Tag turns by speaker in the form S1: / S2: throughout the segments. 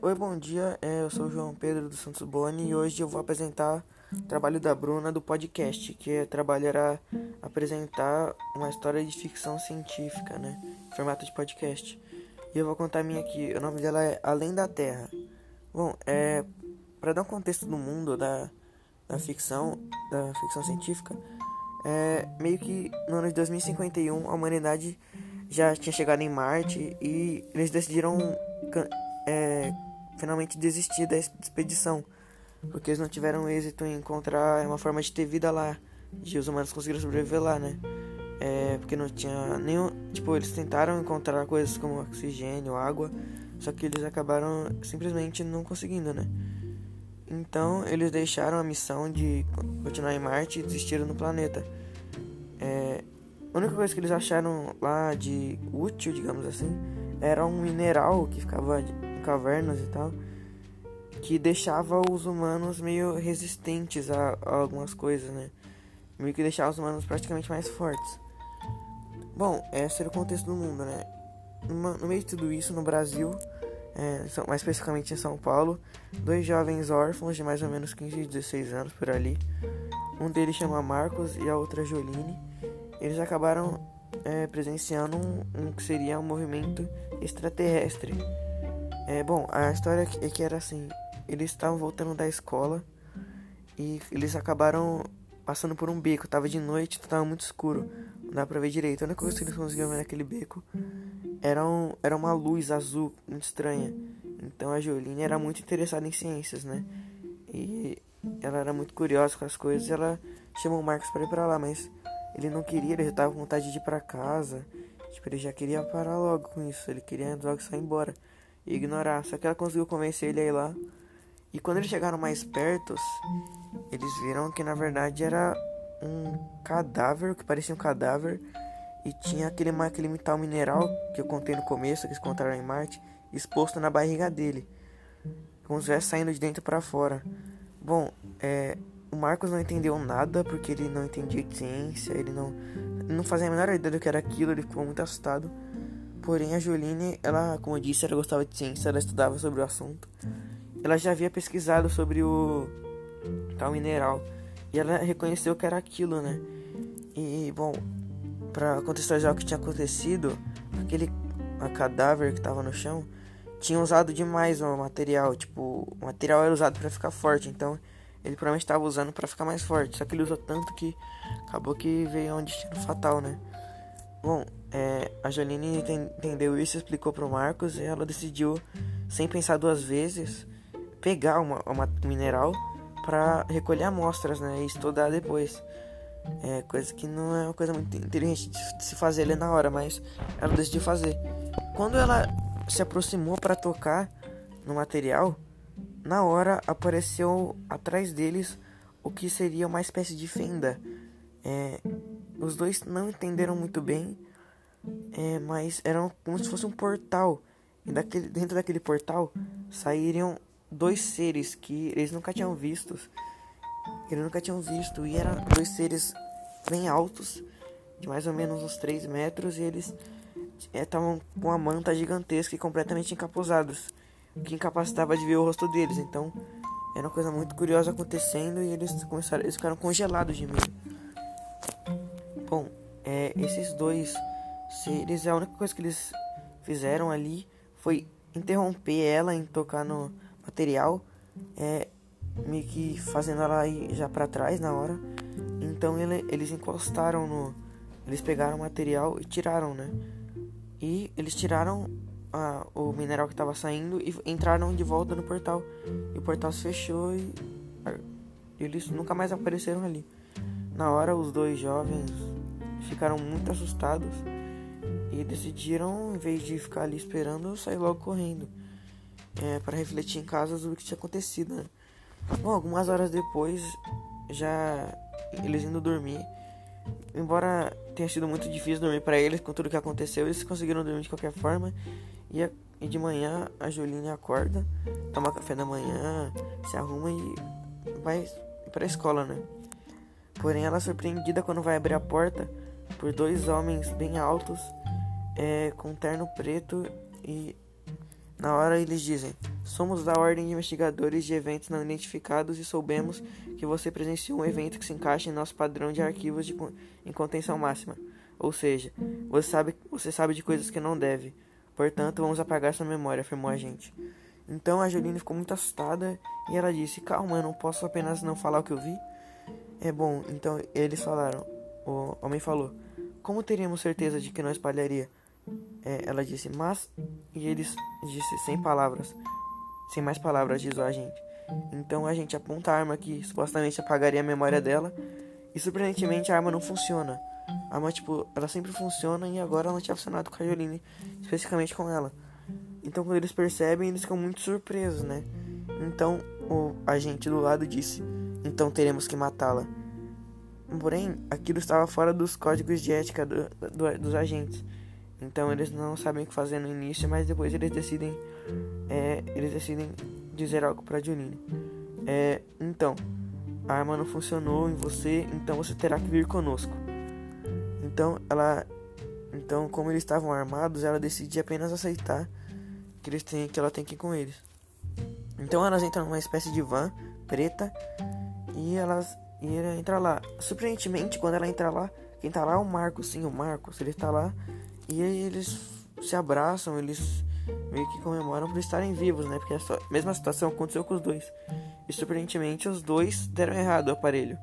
S1: Oi, bom dia. É, eu sou o João Pedro dos Santos Boni e hoje eu vou apresentar o trabalho da Bruna do podcast, que é trabalhar apresentar uma história de ficção científica, né, em formato de podcast. E eu vou contar a minha aqui. O nome dela é Além da Terra. Bom, é para dar um contexto do mundo da, da ficção, da ficção científica, é meio que no ano de 2051 a humanidade já tinha chegado em Marte e eles decidiram finalmente desistir da expedição, porque eles não tiveram êxito em encontrar uma forma de ter vida lá, de os humanos conseguiram sobreviver lá, né? É, porque não tinha nenhum. Tipo, eles tentaram encontrar coisas como oxigênio, água, só que eles acabaram simplesmente não conseguindo, né? Então eles deixaram a missão de continuar em Marte e desistiram no planeta. É, a única coisa que eles acharam lá de útil, digamos assim, era um mineral que ficava cavernas e tal, que deixava os humanos meio resistentes a, a algumas coisas, né? Meio que deixava os humanos praticamente mais fortes. Bom, esse era o contexto do mundo, né? no meio de tudo isso, no Brasil, é, mais especificamente em São Paulo, dois jovens órfãos de mais ou menos 15 e 16 anos por ali. Um deles chama Marcos e a outra Joline. Eles acabaram é, presenciando um, um, que seria um movimento extraterrestre. É, bom, a história é que era assim: eles estavam voltando da escola e eles acabaram passando por um beco. Tava de noite, tava muito escuro, não dá pra ver direito. A única coisa que eles conseguiam ver naquele beco era, um, era uma luz azul muito estranha. Então a Jolene era muito interessada em ciências, né? E ela era muito curiosa com as coisas. Ela chamou o Marcos para ir para lá, mas ele não queria, ele já tava com vontade de ir para casa. Tipo, ele já queria parar logo com isso. Ele queria logo sair embora e ignorar. Só que ela conseguiu convencer ele a ir lá. E quando eles chegaram mais perto, eles viram que na verdade era um cadáver, que parecia um cadáver. E tinha aquele, aquele metal mineral que eu contei no começo, que eles encontraram em Marte, exposto na barriga dele. Como se estivesse saindo de dentro para fora. Bom, é, o Marcos não entendeu nada porque ele não entendia ciência, ele não, não fazia a menor ideia do que era aquilo, ele ficou muito assustado. Porém, a Juline, ela, como eu disse, ela gostava de ciência, ela estudava sobre o assunto. Ela já havia pesquisado sobre o tal mineral e ela reconheceu que era aquilo, né? E, bom, para contextualizar o que tinha acontecido, aquele cadáver que estava no chão tinha usado demais o material, tipo, o material era usado para ficar forte, então ele provavelmente estava usando para ficar mais forte. Só que ele usou tanto que acabou que veio um destino fatal, né? Bom, é, a Jolene entendeu isso, explicou pro Marcos e ela decidiu, sem pensar duas vezes, pegar uma, uma mineral para recolher amostras, né? E estudar depois. É coisa que não é uma coisa muito inteligente de se fazer ali na hora, mas ela decidiu fazer. Quando ela se aproximou para tocar no material, na hora apareceu atrás deles o que seria uma espécie de fenda. É, os dois não entenderam muito bem, é, mas era como se fosse um portal. E daquele, dentro daquele portal saíram dois seres que eles nunca tinham vistos. Eles nunca tinham visto. E eram dois seres bem altos, de mais ou menos uns 3 metros, e eles estavam é, com uma manta gigantesca e completamente encapuzados que incapacitava de ver o rosto deles. Então era uma coisa muito curiosa acontecendo e eles começaram, eles ficaram congelados de medo. Bom, é, esses dois seres, a única coisa que eles fizeram ali foi interromper ela em tocar no material, é, meio que fazendo ela ir já para trás na hora. Então ele, eles encostaram no, eles pegaram o material e tiraram, né? E eles tiraram a, o mineral que estava saindo e entraram de volta no portal. E o portal se fechou e eles nunca mais apareceram ali. Na hora, os dois jovens ficaram muito assustados e decidiram, em vez de ficar ali esperando, sair logo correndo é, para refletir em casa sobre o que tinha acontecido. Né? Bom, algumas horas depois, já eles indo dormir, embora tenha sido muito difícil dormir para eles com tudo que aconteceu, eles conseguiram dormir de qualquer forma e, a, e de manhã a Juline acorda, toma café da manhã, se arruma e vai para a escola, né? Porém, ela é surpreendida quando vai abrir a porta por dois homens bem altos, é, com terno preto e na hora eles dizem: Somos da Ordem de Investigadores de Eventos Não Identificados e soubemos que você presenciou um evento que se encaixa em nosso padrão de arquivos de, em contenção máxima. Ou seja, você sabe, você sabe de coisas que não deve. Portanto, vamos apagar sua memória, afirmou a gente. Então a Jolene ficou muito assustada e ela disse: Calma, eu não posso apenas não falar o que eu vi. É bom, então eles falaram. O homem falou: Como teríamos certeza de que não espalharia? É, ela disse: Mas. E eles disse sem palavras. Sem mais palavras, diz o agente. Então a gente aponta a arma que supostamente apagaria a memória dela. E surpreendentemente a arma não funciona. A arma, tipo, ela sempre funciona e agora ela não tinha funcionado com a Jolene, especificamente com ela. Então quando eles percebem, eles ficam muito surpresos, né? Então o agente do lado disse: Então teremos que matá-la. Porém, aquilo estava fora dos códigos de ética do, do, dos agentes. Então eles não sabem o que fazer no início, mas depois eles decidem, é, eles decidem dizer algo para Junine. É, então, a arma não funcionou em você, então você terá que vir conosco. Então ela, então como eles estavam armados, ela decide apenas aceitar que eles têm, que ela tem que ir com eles. Então elas entram numa espécie de van preta e elas e ela entra lá. Surpreendentemente, quando ela entra lá, quem tá lá é o Marcos, sim, o Marcos, ele tá lá e eles se abraçam, eles meio que comemoram por estarem vivos, né? Porque a mesma situação aconteceu com os dois. E surpreendentemente os dois deram errado o aparelho,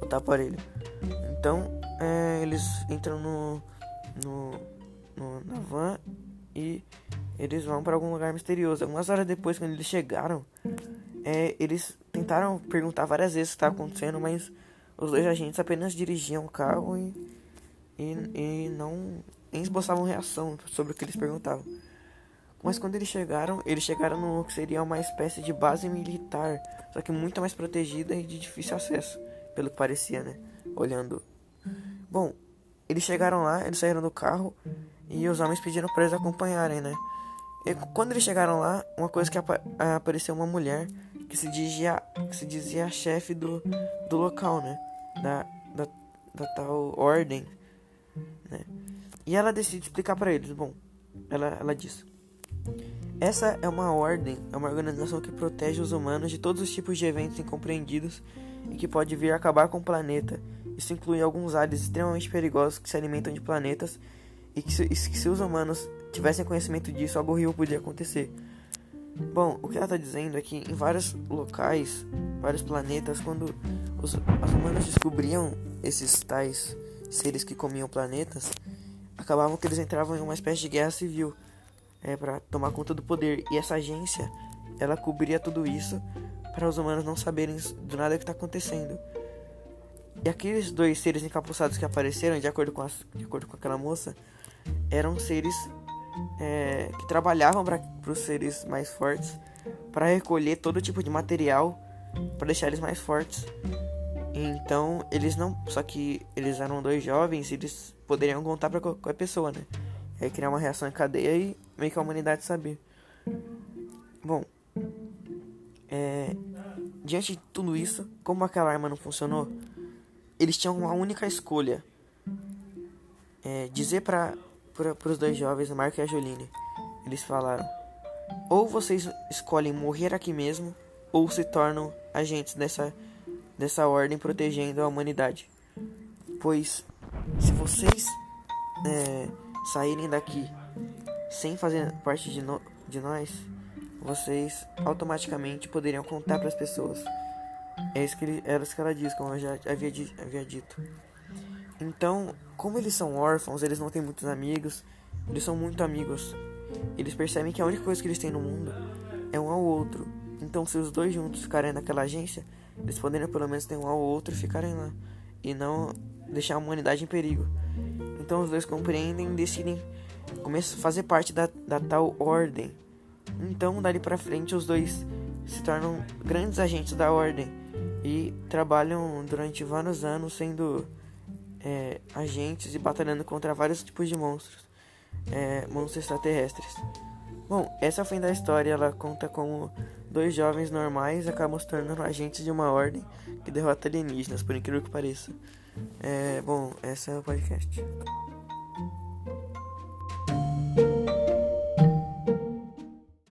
S1: o aparelho. Então é, eles entram no, no, no, na van e eles vão para algum lugar misterioso. Algumas horas depois, quando eles chegaram, é, eles tentaram perguntar várias vezes o que estava acontecendo, mas os dois agentes apenas dirigiam o carro e, e, e não nem esboçavam reação sobre o que eles perguntavam. Mas quando eles chegaram, eles chegaram no que seria uma espécie de base militar, só que muito mais protegida e de difícil acesso, pelo que parecia, né? Olhando. Bom, eles chegaram lá, eles saíram do carro e os homens pediram para eles acompanharem, né? E quando eles chegaram lá, uma coisa que apa apareceu uma mulher que se dizia, que se dizia chefe do, do local, né? Da, da, da tal ordem, né? E ela decide explicar para eles. Bom, ela, ela diz: Essa é uma ordem, é uma organização que protege os humanos de todos os tipos de eventos incompreendidos e que pode vir a acabar com o planeta. Isso inclui alguns aliens extremamente perigosos que se alimentam de planetas e que, se, se os humanos tivessem conhecimento disso, algo horrível podia acontecer. Bom, o que ela está dizendo é que em vários locais, vários planetas, quando os, os humanos descobriam esses tais seres que comiam planetas, acabavam que eles entravam em uma espécie de guerra civil é, para tomar conta do poder. E essa agência, ela cobria tudo isso para os humanos não saberem do nada que está acontecendo. E aqueles dois seres encapuçados que apareceram, de acordo com, de acordo com aquela moça, eram seres é, que trabalhavam para os seres mais fortes para recolher todo tipo de material para deixar eles mais fortes então, eles não. Só que eles eram dois jovens e eles poderiam contar pra qualquer pessoa, né? É criar uma reação em cadeia e meio que a humanidade saber. Bom. É, diante de tudo isso, como aquela arma não funcionou, eles tinham uma única escolha. É, dizer para os dois jovens, Marco e a Joline. Eles falaram: ou vocês escolhem morrer aqui mesmo, ou se tornam agentes dessa dessa ordem protegendo a humanidade. Pois se vocês é, saírem daqui sem fazer parte de, no, de nós, vocês automaticamente poderiam contar para as pessoas. É isso que ele, era isso que ela diz, como eu já havia, havia dito. Então, como eles são órfãos, eles não têm muitos amigos, eles são muito amigos. Eles percebem que a única coisa que eles têm no mundo é um ao outro. Então, se os dois juntos ficarem naquela agência, eles poderiam pelo menos ter um ao outro e ficarem lá. E não deixar a humanidade em perigo. Então os dois compreendem e decidem começar a fazer parte da, da tal ordem. Então dali para frente os dois se tornam grandes agentes da ordem e trabalham durante vários anos sendo é, agentes e batalhando contra vários tipos de monstros, é, monstros extraterrestres. Bom, essa é o fim da história. Ela conta como dois jovens normais acabam se tornando agentes de uma ordem que derrota alienígenas, por incrível que pareça. É, bom, essa é o podcast.